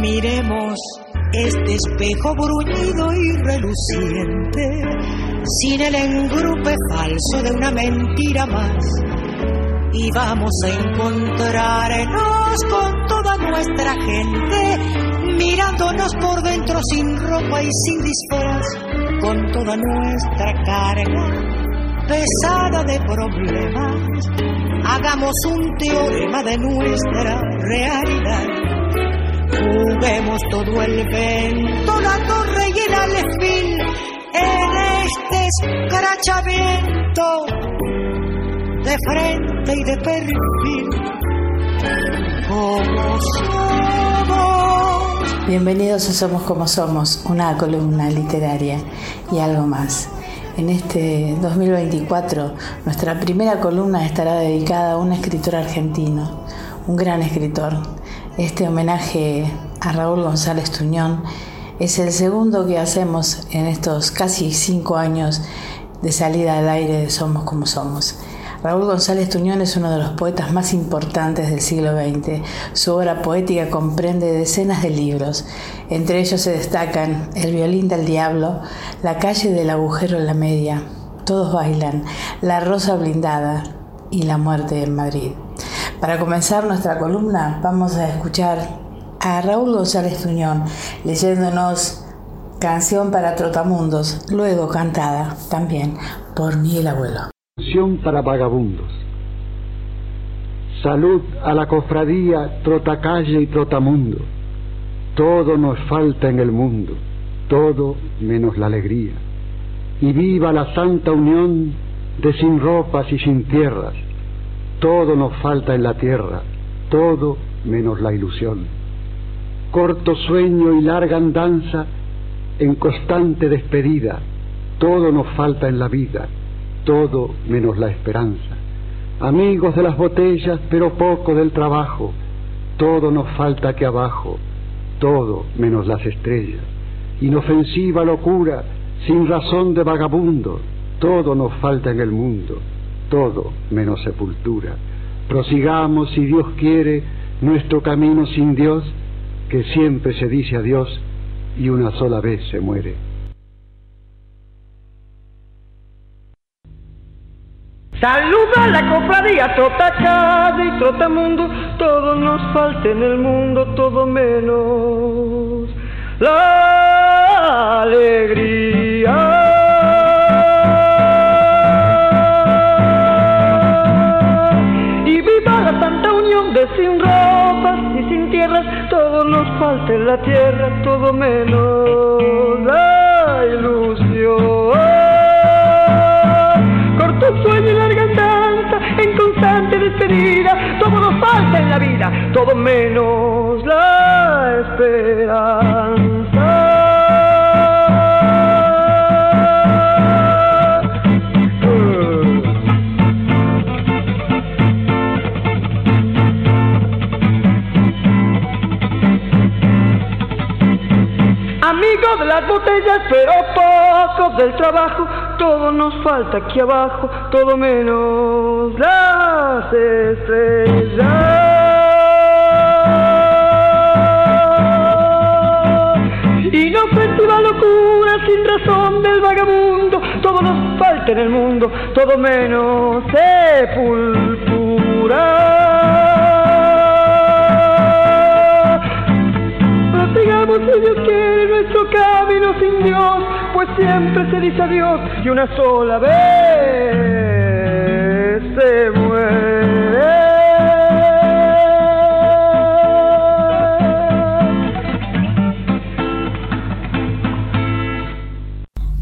Miremos este espejo bruñido y reluciente, sin el engrupe falso de una mentira más. Y vamos a encontrarnos con toda nuestra gente, mirándonos por dentro sin ropa y sin disfraz, con toda nuestra carga pesada de problemas. Hagamos un teorema de nuestra realidad Juguemos todo el vento, la torre y el alfil en este escrachamiento de frente y de perfil. Como somos. Bienvenidos a Somos como Somos, una columna literaria y algo más. En este 2024, nuestra primera columna estará dedicada a un escritor argentino, un gran escritor, este homenaje a Raúl González Tuñón es el segundo que hacemos en estos casi cinco años de salida al aire de Somos como Somos. Raúl González Tuñón es uno de los poetas más importantes del siglo XX. Su obra poética comprende decenas de libros. Entre ellos se destacan El violín del diablo, La calle del agujero en la media, Todos bailan, La rosa blindada y La muerte en Madrid. Para comenzar nuestra columna vamos a escuchar a Raúl González Tuñón leyéndonos Canción para Trotamundos, luego cantada también por Miguel Abuelo. Para vagabundos. Salud a la cofradía Trotacalle y Trotamundo. Todo nos falta en el mundo, todo menos la alegría. Y viva la santa unión de sin ropas y sin tierras todo nos falta en la tierra, todo menos la ilusión. Corto sueño y larga andanza en constante despedida, todo nos falta en la vida, todo menos la esperanza. Amigos de las botellas, pero poco del trabajo, todo nos falta aquí abajo, todo menos las estrellas. Inofensiva locura, sin razón de vagabundo, todo nos falta en el mundo, todo menos sepultura. Prosigamos, si Dios quiere, nuestro camino sin Dios, que siempre se dice adiós y una sola vez se muere. Saluda a la cofradía, trota calle y trota mundo, todo nos falta en el mundo, todo menos la alegría. sin ropas y sin tierras, todo nos falta en la tierra, todo menos la ilusión. Corto en la vida, todo menos la esperanza. de las botellas, pero poco del trabajo. Todo nos falta aquí abajo, todo menos las estrellas. Inofensiva locura sin razón del vagabundo, todo nos falta en el mundo, todo menos sepultura. Sigamos si Dios quiere nuestro camino sin Dios, pues siempre se dice adiós y una sola vez se muere.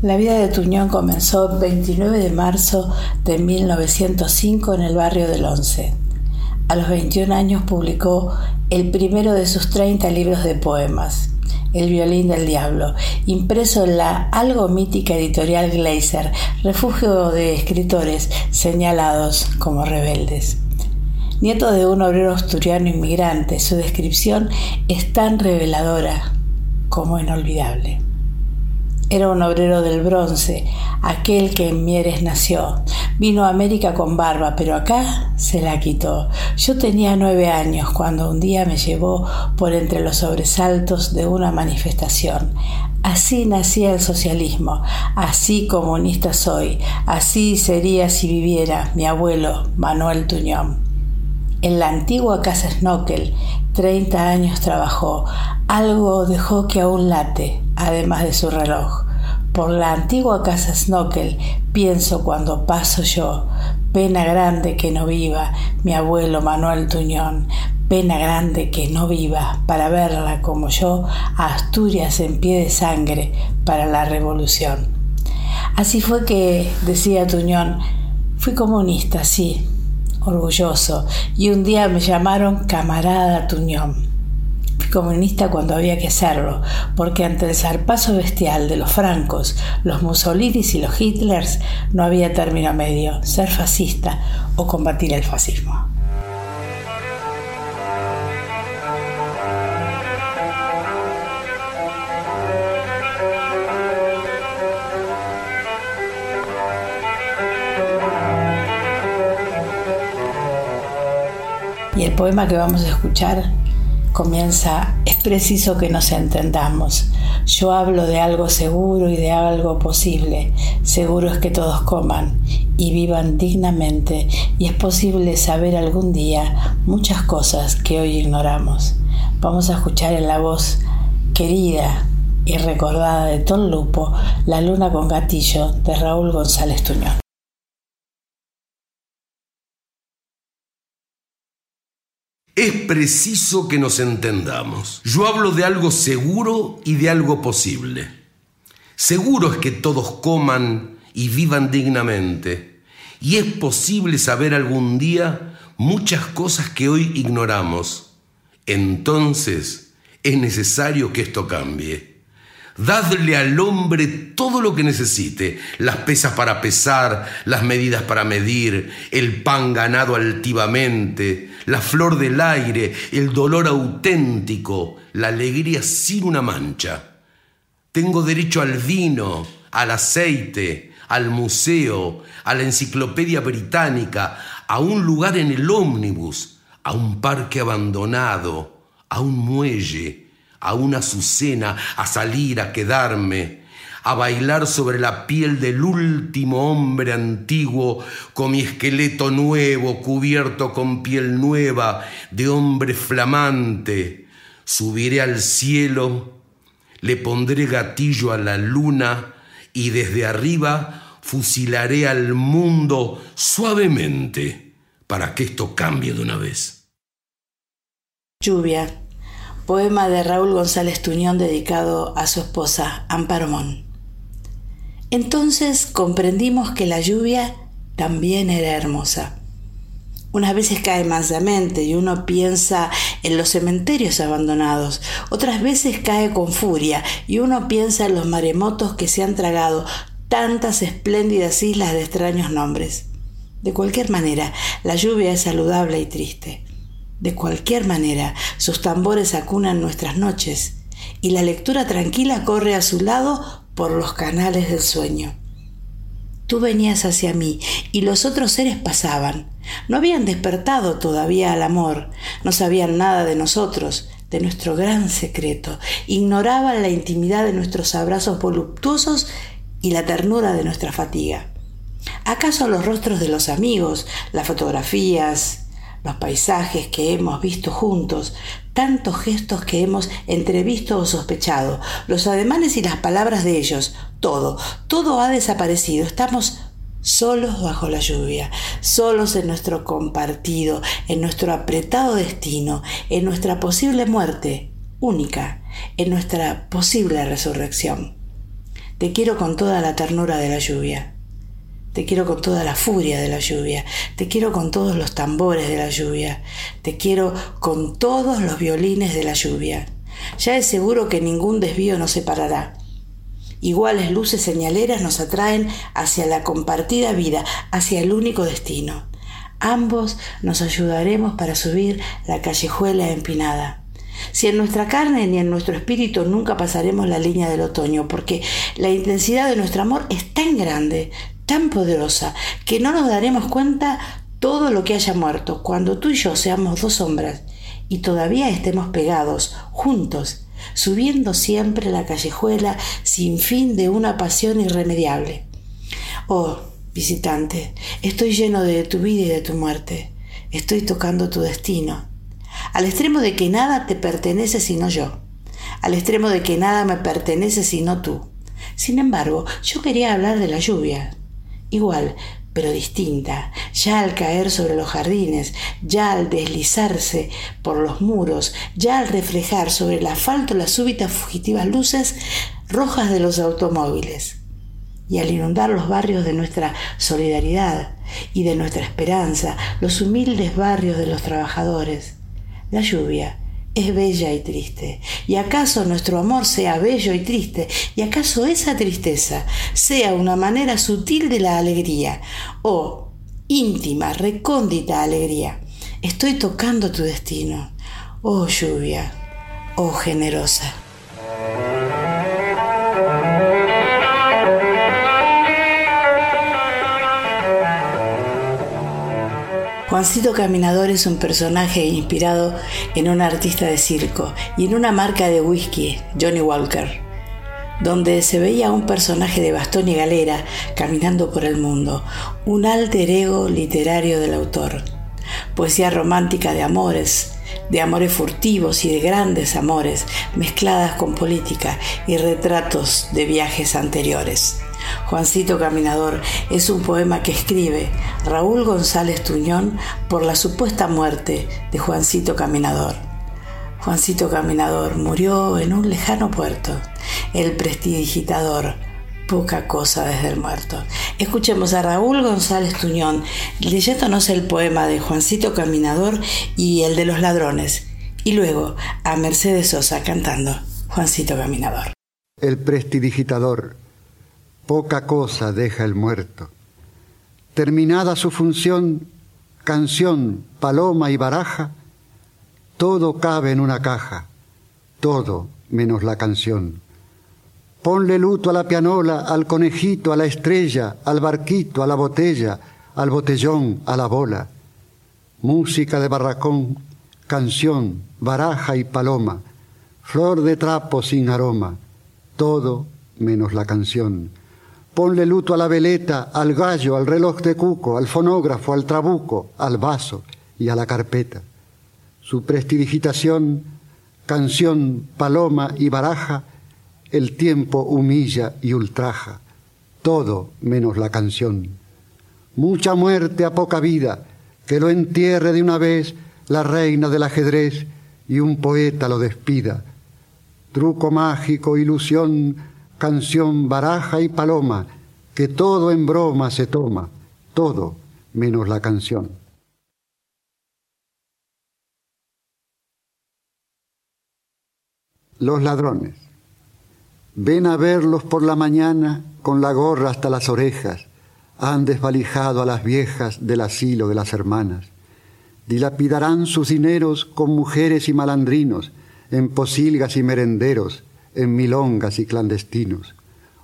La vida de Tuñón comenzó el 29 de marzo de 1905 en el barrio del Once. A los 21 años publicó el primero de sus 30 libros de poemas, El violín del diablo, impreso en la algo mítica editorial Glaser, refugio de escritores señalados como rebeldes. Nieto de un obrero asturiano inmigrante, su descripción es tan reveladora como inolvidable. Era un obrero del bronce, aquel que en Mieres nació. Vino a América con barba, pero acá se la quitó. Yo tenía nueve años cuando un día me llevó por entre los sobresaltos de una manifestación. Así nacía el socialismo, así comunista soy, así sería si viviera mi abuelo Manuel Tuñón. En la antigua casa Snockel, 30 años trabajó, algo dejó que aún late, además de su reloj. Por la antigua casa Snockel pienso cuando paso yo, pena grande que no viva mi abuelo Manuel Tuñón, pena grande que no viva para verla como yo Asturias en pie de sangre para la revolución. Así fue que, decía Tuñón, fui comunista, sí, orgulloso, y un día me llamaron camarada Tuñón. Comunista cuando había que hacerlo, porque ante el zarpazo bestial de los francos, los Mussolinis y los Hitlers no había término medio, ser fascista o combatir el fascismo. Y el poema que vamos a escuchar comienza, es preciso que nos entendamos. Yo hablo de algo seguro y de algo posible. Seguro es que todos coman y vivan dignamente y es posible saber algún día muchas cosas que hoy ignoramos. Vamos a escuchar en la voz querida y recordada de Ton Lupo, La luna con gatillo de Raúl González Tuñón. Es preciso que nos entendamos. Yo hablo de algo seguro y de algo posible. Seguro es que todos coman y vivan dignamente. Y es posible saber algún día muchas cosas que hoy ignoramos. Entonces es necesario que esto cambie. Dadle al hombre todo lo que necesite, las pesas para pesar, las medidas para medir, el pan ganado altivamente, la flor del aire, el dolor auténtico, la alegría sin una mancha. Tengo derecho al vino, al aceite, al museo, a la enciclopedia británica, a un lugar en el ómnibus, a un parque abandonado, a un muelle, a una azucena, a salir, a quedarme, a bailar sobre la piel del último hombre antiguo, con mi esqueleto nuevo cubierto con piel nueva de hombre flamante. Subiré al cielo, le pondré gatillo a la luna y desde arriba fusilaré al mundo suavemente para que esto cambie de una vez. Lluvia poema de Raúl González Tuñón dedicado a su esposa Amparo Mon. Entonces comprendimos que la lluvia también era hermosa. Unas veces cae mansamente y uno piensa en los cementerios abandonados, otras veces cae con furia y uno piensa en los maremotos que se han tragado tantas espléndidas islas de extraños nombres. De cualquier manera, la lluvia es saludable y triste. De cualquier manera, sus tambores acunan nuestras noches y la lectura tranquila corre a su lado por los canales del sueño. Tú venías hacia mí y los otros seres pasaban. No habían despertado todavía al amor, no sabían nada de nosotros, de nuestro gran secreto, ignoraban la intimidad de nuestros abrazos voluptuosos y la ternura de nuestra fatiga. ¿Acaso los rostros de los amigos, las fotografías, los paisajes que hemos visto juntos, tantos gestos que hemos entrevisto o sospechado, los ademanes y las palabras de ellos, todo, todo ha desaparecido. Estamos solos bajo la lluvia, solos en nuestro compartido, en nuestro apretado destino, en nuestra posible muerte única, en nuestra posible resurrección. Te quiero con toda la ternura de la lluvia. Te quiero con toda la furia de la lluvia. Te quiero con todos los tambores de la lluvia. Te quiero con todos los violines de la lluvia. Ya es seguro que ningún desvío nos separará. Iguales luces señaleras nos atraen hacia la compartida vida, hacia el único destino. Ambos nos ayudaremos para subir la callejuela empinada. Si en nuestra carne ni en nuestro espíritu nunca pasaremos la línea del otoño, porque la intensidad de nuestro amor es tan grande, tan poderosa, que no nos daremos cuenta todo lo que haya muerto cuando tú y yo seamos dos sombras y todavía estemos pegados, juntos, subiendo siempre la callejuela sin fin de una pasión irremediable. Oh, visitante, estoy lleno de tu vida y de tu muerte. Estoy tocando tu destino. Al extremo de que nada te pertenece sino yo. Al extremo de que nada me pertenece sino tú. Sin embargo, yo quería hablar de la lluvia. Igual, pero distinta, ya al caer sobre los jardines, ya al deslizarse por los muros, ya al reflejar sobre el asfalto las súbitas fugitivas luces rojas de los automóviles, y al inundar los barrios de nuestra solidaridad y de nuestra esperanza, los humildes barrios de los trabajadores. La lluvia es bella y triste. ¿Y acaso nuestro amor sea bello y triste? ¿Y acaso esa tristeza sea una manera sutil de la alegría? ¿O íntima, recóndita alegría? Estoy tocando tu destino. Oh lluvia, oh generosa. Juancito Caminador es un personaje inspirado en un artista de circo y en una marca de whisky, Johnny Walker, donde se veía un personaje de bastón y galera caminando por el mundo, un alter ego literario del autor. Poesía romántica de amores, de amores furtivos y de grandes amores, mezcladas con política y retratos de viajes anteriores. Juancito Caminador es un poema que escribe Raúl González Tuñón por la supuesta muerte de Juancito Caminador. Juancito Caminador murió en un lejano puerto, el prestidigitador, poca cosa desde el muerto. Escuchemos a Raúl González Tuñón leyéndonos el poema de Juancito Caminador y el de los ladrones, y luego a Mercedes Sosa cantando Juancito Caminador. El prestidigitador poca cosa deja el muerto. Terminada su función, canción, paloma y baraja, todo cabe en una caja, todo menos la canción. Ponle luto a la pianola, al conejito, a la estrella, al barquito, a la botella, al botellón, a la bola. Música de barracón, canción, baraja y paloma, flor de trapo sin aroma, todo menos la canción. Ponle luto a la veleta, al gallo, al reloj de cuco, al fonógrafo, al trabuco, al vaso y a la carpeta. Su prestidigitación, canción, paloma y baraja, el tiempo humilla y ultraja, todo menos la canción. Mucha muerte a poca vida, que lo entierre de una vez la reina del ajedrez y un poeta lo despida. Truco mágico, ilusión, canción, baraja y paloma, que todo en broma se toma, todo menos la canción. Los ladrones. Ven a verlos por la mañana con la gorra hasta las orejas. Han desvalijado a las viejas del asilo de las hermanas. Dilapidarán sus dineros con mujeres y malandrinos, en posilgas y merenderos, en milongas y clandestinos.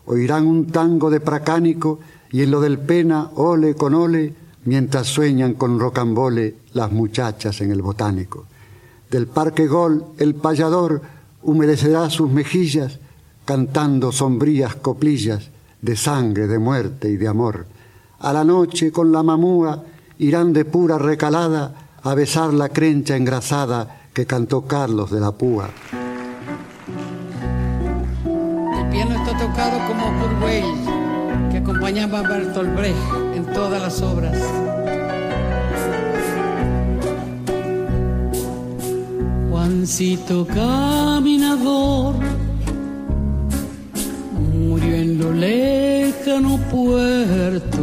Oirán un tango de pracánico y en lo del pena ole con ole, mientras sueñan con rocambole las muchachas en el botánico. Del parque Gol el payador humedecerá sus mejillas cantando sombrías coplillas de sangre, de muerte y de amor. A la noche con la mamúa irán de pura recalada a besar la crencha engrasada que cantó Carlos de la Púa como Kurt Weill, que acompañaba a Bertolt Brecht en todas las obras. Juancito caminador murió en lo lejano puerto,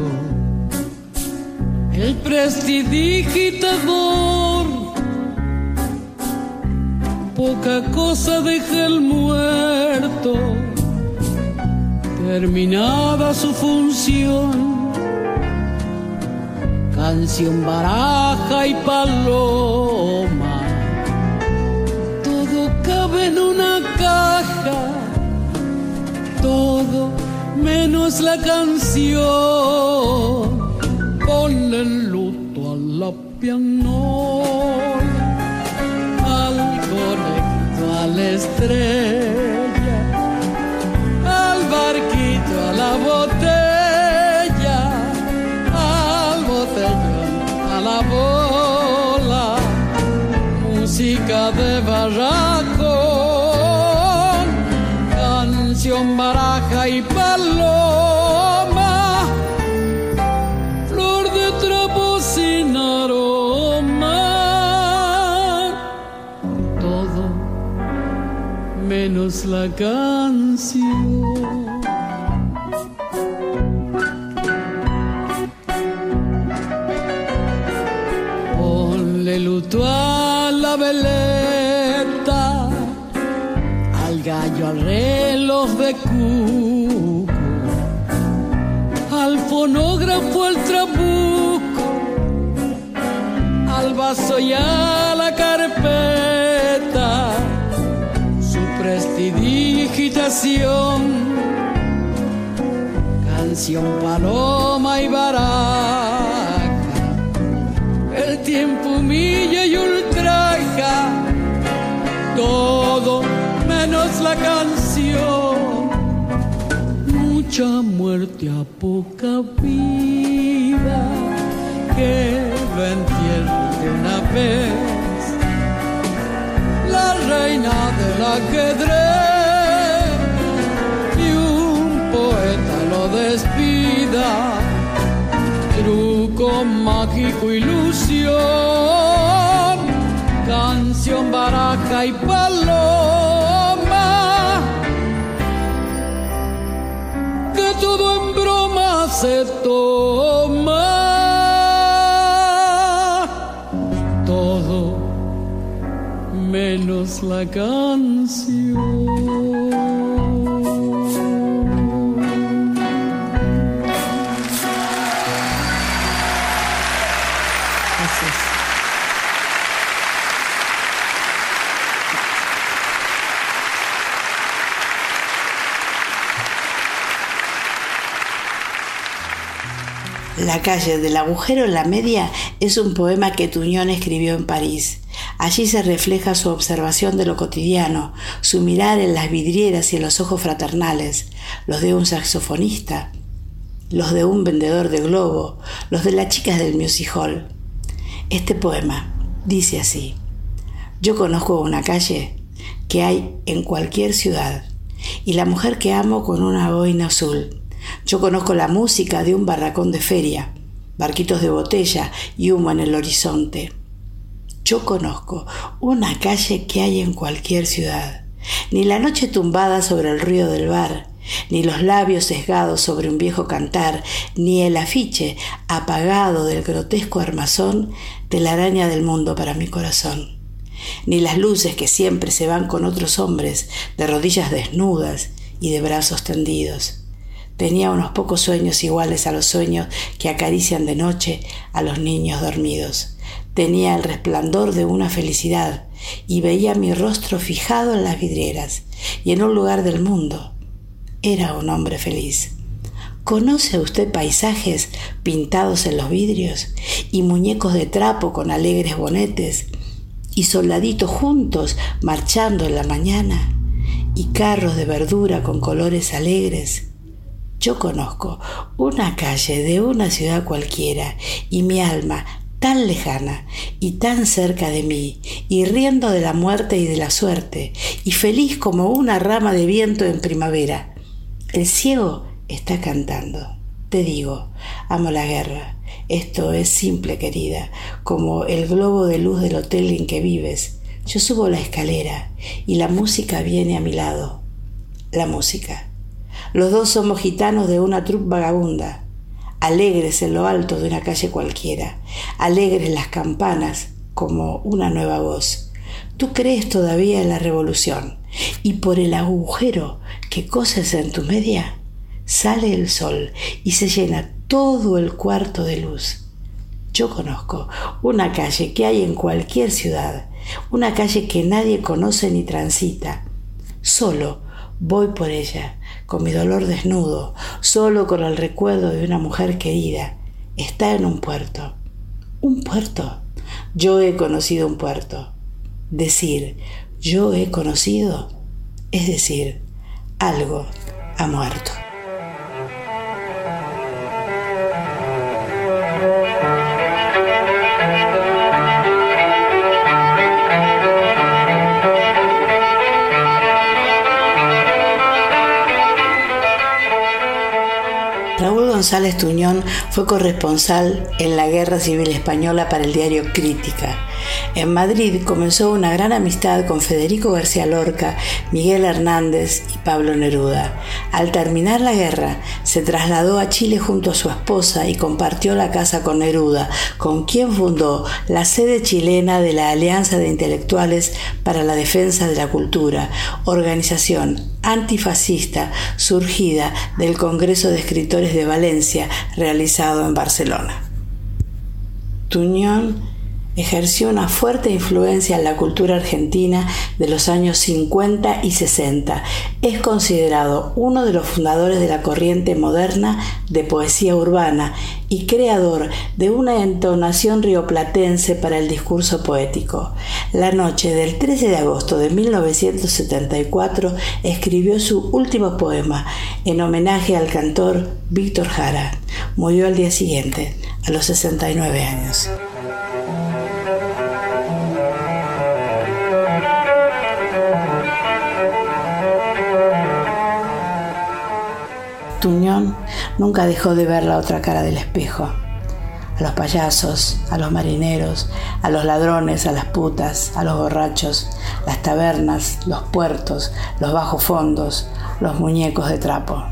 el prestidigitador, poca cosa deja el muerto, terminada su función, canción baraja y paloma, todo cabe en una caja. Todo menos la canción. Ponle el luto a la pianola, al conecto, a la de barraco baraja y paloma, flor de trapo sin aroma, todo menos la canción. Al vaso y a la carpeta, su prestidigitación, canción paloma y baraja, el tiempo humilla y ultraja, todo menos la canción. Mucha muerte a poca vida. Que entierro una vez. La reina del ajedrez y un poeta lo despida. Truco mágico, ilusión, canción, baraja y paloma. Que todo en broma se toma. La. La calle del agujero en la media es un poema que Tuñón escribió en París. Allí se refleja su observación de lo cotidiano, su mirar en las vidrieras y en los ojos fraternales, los de un saxofonista, los de un vendedor de globo, los de las chicas del music hall. Este poema dice así: Yo conozco una calle que hay en cualquier ciudad y la mujer que amo con una boina azul. Yo conozco la música de un barracón de feria, barquitos de botella y humo en el horizonte. Yo conozco una calle que hay en cualquier ciudad, ni la noche tumbada sobre el río del bar, ni los labios sesgados sobre un viejo cantar, ni el afiche apagado del grotesco armazón de la araña del mundo para mi corazón, ni las luces que siempre se van con otros hombres de rodillas desnudas y de brazos tendidos. Tenía unos pocos sueños iguales a los sueños que acarician de noche a los niños dormidos. Tenía el resplandor de una felicidad y veía mi rostro fijado en las vidrieras y en un lugar del mundo. Era un hombre feliz. ¿Conoce usted paisajes pintados en los vidrios y muñecos de trapo con alegres bonetes y soldaditos juntos marchando en la mañana y carros de verdura con colores alegres? Yo conozco una calle de una ciudad cualquiera y mi alma tan lejana y tan cerca de mí, y riendo de la muerte y de la suerte, y feliz como una rama de viento en primavera. El ciego está cantando. Te digo, amo la guerra. Esto es simple, querida, como el globo de luz del hotel en que vives. Yo subo la escalera y la música viene a mi lado. La música. Los dos somos gitanos de una trup vagabunda, alegres en lo alto de una calle cualquiera, alegres las campanas como una nueva voz. Tú crees todavía en la revolución y por el agujero que coses en tu media sale el sol y se llena todo el cuarto de luz. Yo conozco una calle que hay en cualquier ciudad, una calle que nadie conoce ni transita. Solo voy por ella, con mi dolor desnudo, solo con el recuerdo de una mujer querida. Está en un puerto. ¿Un puerto? Yo he conocido un puerto. Decir yo he conocido es decir, algo ha muerto. González Tuñón fue corresponsal en la Guerra Civil Española para el diario Crítica. En Madrid comenzó una gran amistad con Federico García Lorca, Miguel Hernández y Pablo Neruda. Al terminar la guerra, se trasladó a Chile junto a su esposa y compartió la casa con Neruda, con quien fundó la sede chilena de la Alianza de Intelectuales para la Defensa de la Cultura, organización antifascista surgida del Congreso de Escritores de Valencia realizado en Barcelona. Tuñón ejerció una fuerte influencia en la cultura argentina de los años 50 y 60. Es considerado uno de los fundadores de la corriente moderna de poesía urbana y creador de una entonación rioplatense para el discurso poético. La noche del 13 de agosto de 1974 escribió su último poema en homenaje al cantor Víctor Jara. Murió al día siguiente, a los 69 años. Tuñón nunca dejó de ver la otra cara del espejo. A los payasos, a los marineros, a los ladrones, a las putas, a los borrachos, las tabernas, los puertos, los bajos fondos, los muñecos de trapo.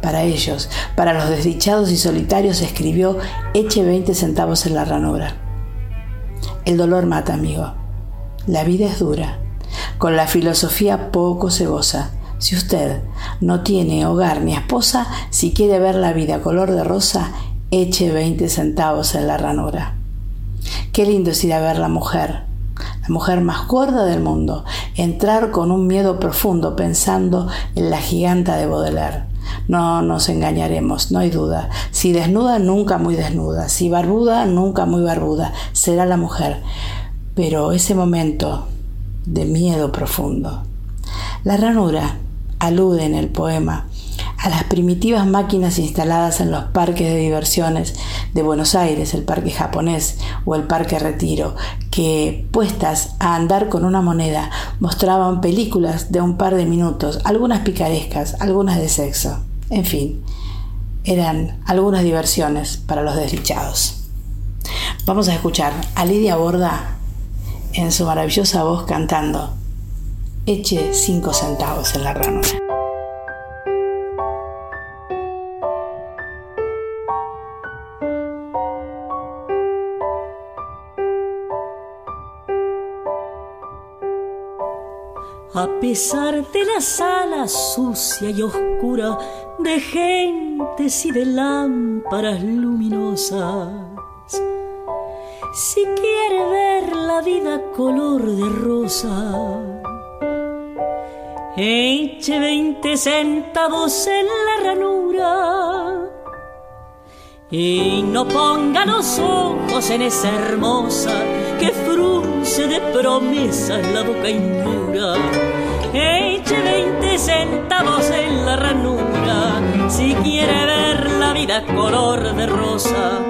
Para ellos, para los desdichados y solitarios, escribió Eche 20 centavos en la ranura. El dolor mata, amigo. La vida es dura. Con la filosofía poco se goza si usted no tiene hogar ni esposa, si quiere ver la vida color de rosa, eche 20 centavos en la ranura. Qué lindo es ir a ver la mujer, la mujer más gorda del mundo, entrar con un miedo profundo pensando en la giganta de Baudelaire. No nos engañaremos, no hay duda. Si desnuda, nunca muy desnuda. Si barbuda, nunca muy barbuda. Será la mujer. Pero ese momento de miedo profundo. La ranura alude en el poema a las primitivas máquinas instaladas en los parques de diversiones de Buenos Aires, el parque japonés o el parque Retiro, que puestas a andar con una moneda mostraban películas de un par de minutos, algunas picarescas, algunas de sexo. En fin, eran algunas diversiones para los desdichados. Vamos a escuchar a Lidia Borda en su maravillosa voz cantando eche cinco centavos en la ranura. A pesar de la sala sucia y oscura de gentes y de lámparas luminosas, si quiere ver la vida color de rosa, Eche veinte centavos en la ranura y no ponga los ojos en esa hermosa que frunce de promesas la boca indura. Eche veinte centavos en la ranura si quiere ver la vida color de rosa.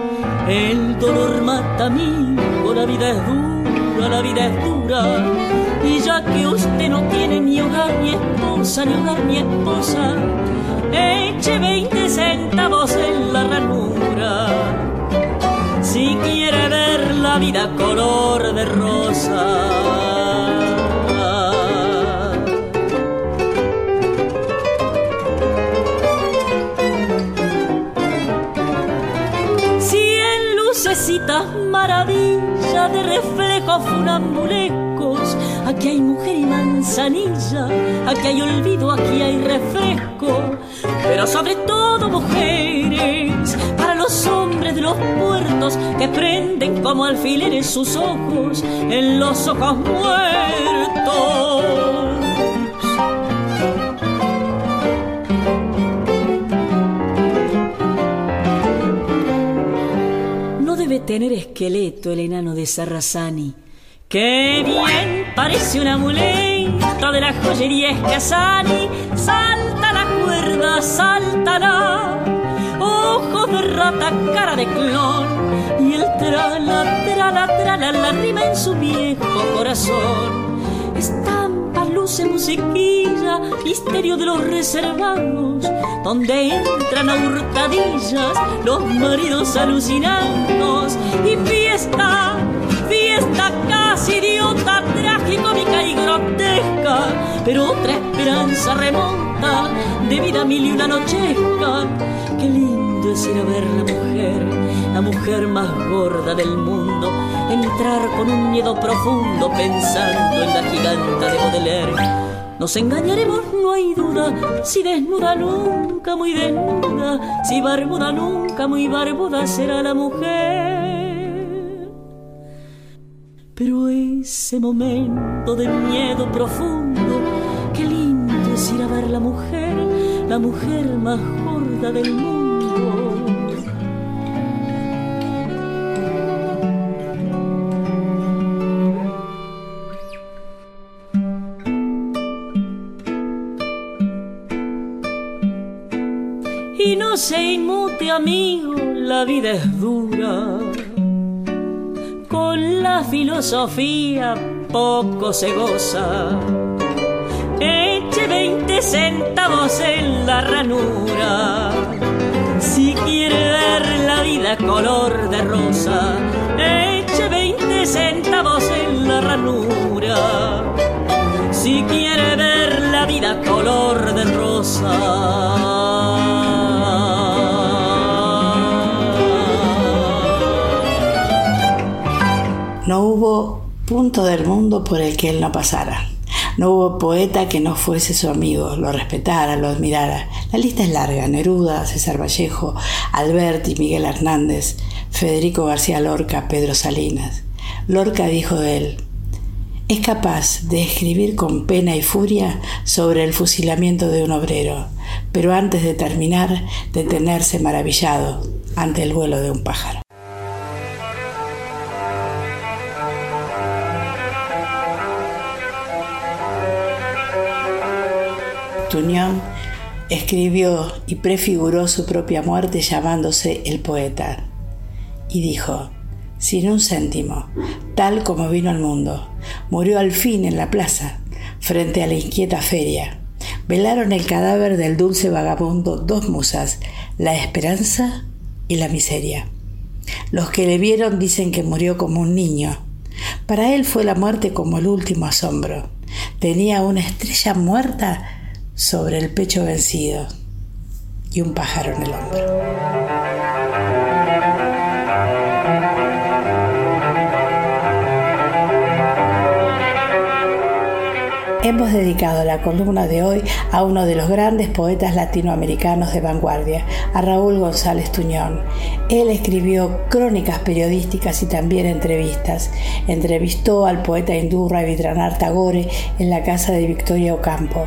El dolor mata a mí, la vida es dura, dura, la vida es dura. Y ya que usted no tiene ni hogar ni esposa, ni hogar ni esposa, eche 20 centavos en la ranura. Si quiere ver la vida color de rosa. maravillas de refresco funambulescos. Aquí hay mujer y manzanilla, aquí hay olvido, aquí hay refresco, pero sobre todo mujeres para los hombres de los puertos que prenden como alfileres sus ojos en los ojos muertos. tener esqueleto el enano de Sarrazani. ¡Qué bien! Parece un amuleto de la joyería Escasani. Salta la cuerda, saltará. Ojos de rata, cara de clon. Y el trala, trala, trala, la rima en su viejo corazón. Estampa, luce, musiquilla, misterio de los reservados donde entran a hurtadillas los maridos alucinados y fiesta, fiesta casi idiota, tragicómica y grotesca, pero otra esperanza remonta de vida mil y una nochesca. Qué lindo es ir a ver la mujer, la mujer más gorda del mundo, entrar con un miedo profundo pensando en la giganta de Baudelaire. Nos engañaremos, no hay duda, si desnuda nunca muy desnuda, si barbuda nunca muy barbuda será la mujer. Pero ese momento de miedo profundo, qué lindo es ir a ver la mujer, la mujer más gorda del mundo. se inmute, amigo, la vida es dura. Filosofía poco se goza. Eche 20 centavos en la ranura. Si quiere ver la vida color de rosa, eche 20 centavos en la ranura. Si quiere ver la vida color de rosa. Hubo punto del mundo por el que él no pasara. No hubo poeta que no fuese su amigo, lo respetara, lo admirara. La lista es larga. Neruda, César Vallejo, Alberti, Miguel Hernández, Federico García Lorca, Pedro Salinas. Lorca dijo de él, es capaz de escribir con pena y furia sobre el fusilamiento de un obrero, pero antes de terminar, detenerse maravillado ante el vuelo de un pájaro. Tuñón escribió y prefiguró su propia muerte llamándose el poeta. Y dijo, sin un céntimo, tal como vino al mundo, murió al fin en la plaza, frente a la inquieta feria. Velaron el cadáver del dulce vagabundo dos musas, la esperanza y la miseria. Los que le vieron dicen que murió como un niño. Para él fue la muerte como el último asombro. Tenía una estrella muerta sobre el pecho vencido y un pájaro en el hombro. Hemos dedicado la columna de hoy a uno de los grandes poetas latinoamericanos de vanguardia, a Raúl González Tuñón. Él escribió crónicas periodísticas y también entrevistas. Entrevistó al poeta hindú Rabindranath Tagore en la casa de Victoria Ocampo.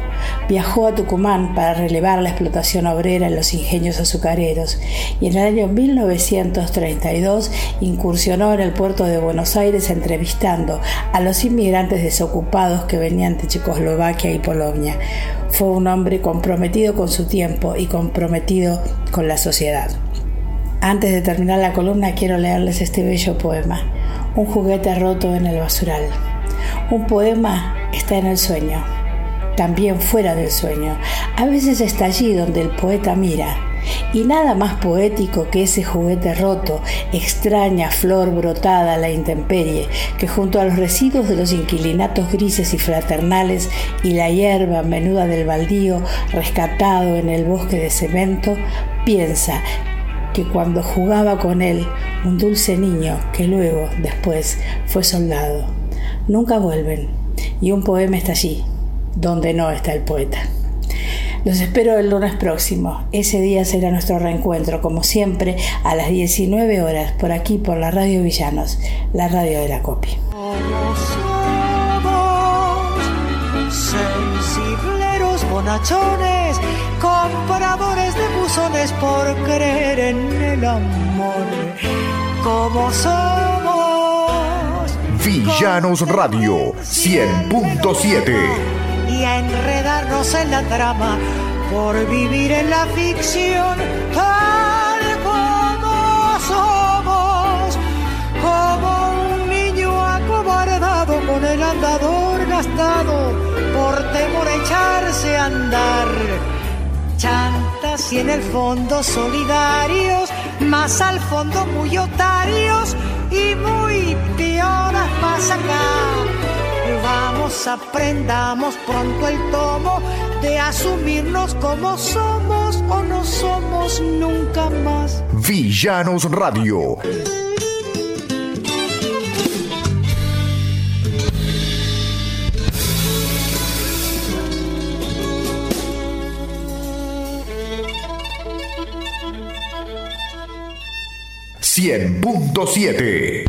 Viajó a Tucumán para relevar la explotación obrera en los ingenios azucareros y en el año 1932 incursionó en el puerto de Buenos Aires entrevistando a los inmigrantes desocupados que venían de Chico Eslovaquia y Polonia. Fue un hombre comprometido con su tiempo y comprometido con la sociedad. Antes de terminar la columna quiero leerles este bello poema, Un juguete roto en el basural. Un poema está en el sueño, también fuera del sueño. A veces está allí donde el poeta mira y nada más poético que ese juguete roto, extraña flor brotada a la intemperie, que junto a los residuos de los inquilinatos grises y fraternales y la hierba menuda del baldío rescatado en el bosque de cemento, piensa que cuando jugaba con él, un dulce niño que luego, después, fue soldado. Nunca vuelven, y un poema está allí, donde no está el poeta. Los espero el lunes próximo. Ese día será nuestro reencuentro, como siempre, a las 19 horas, por aquí, por la Radio Villanos, la radio de la copia. sensibleros bonachones, compradores de buzones por creer en el amor, como somos. Villanos Radio 100.7 enredarnos en la trama por vivir en la ficción tal como somos, como un niño acobardado con el andador gastado por temor a echarse a andar. Chantas y en el fondo solidarios, más al fondo muy otarios y muy pioras más acá Vamos, aprendamos pronto el tomo de asumirnos como somos o no somos nunca más. Villanos Radio. Cien punto siete.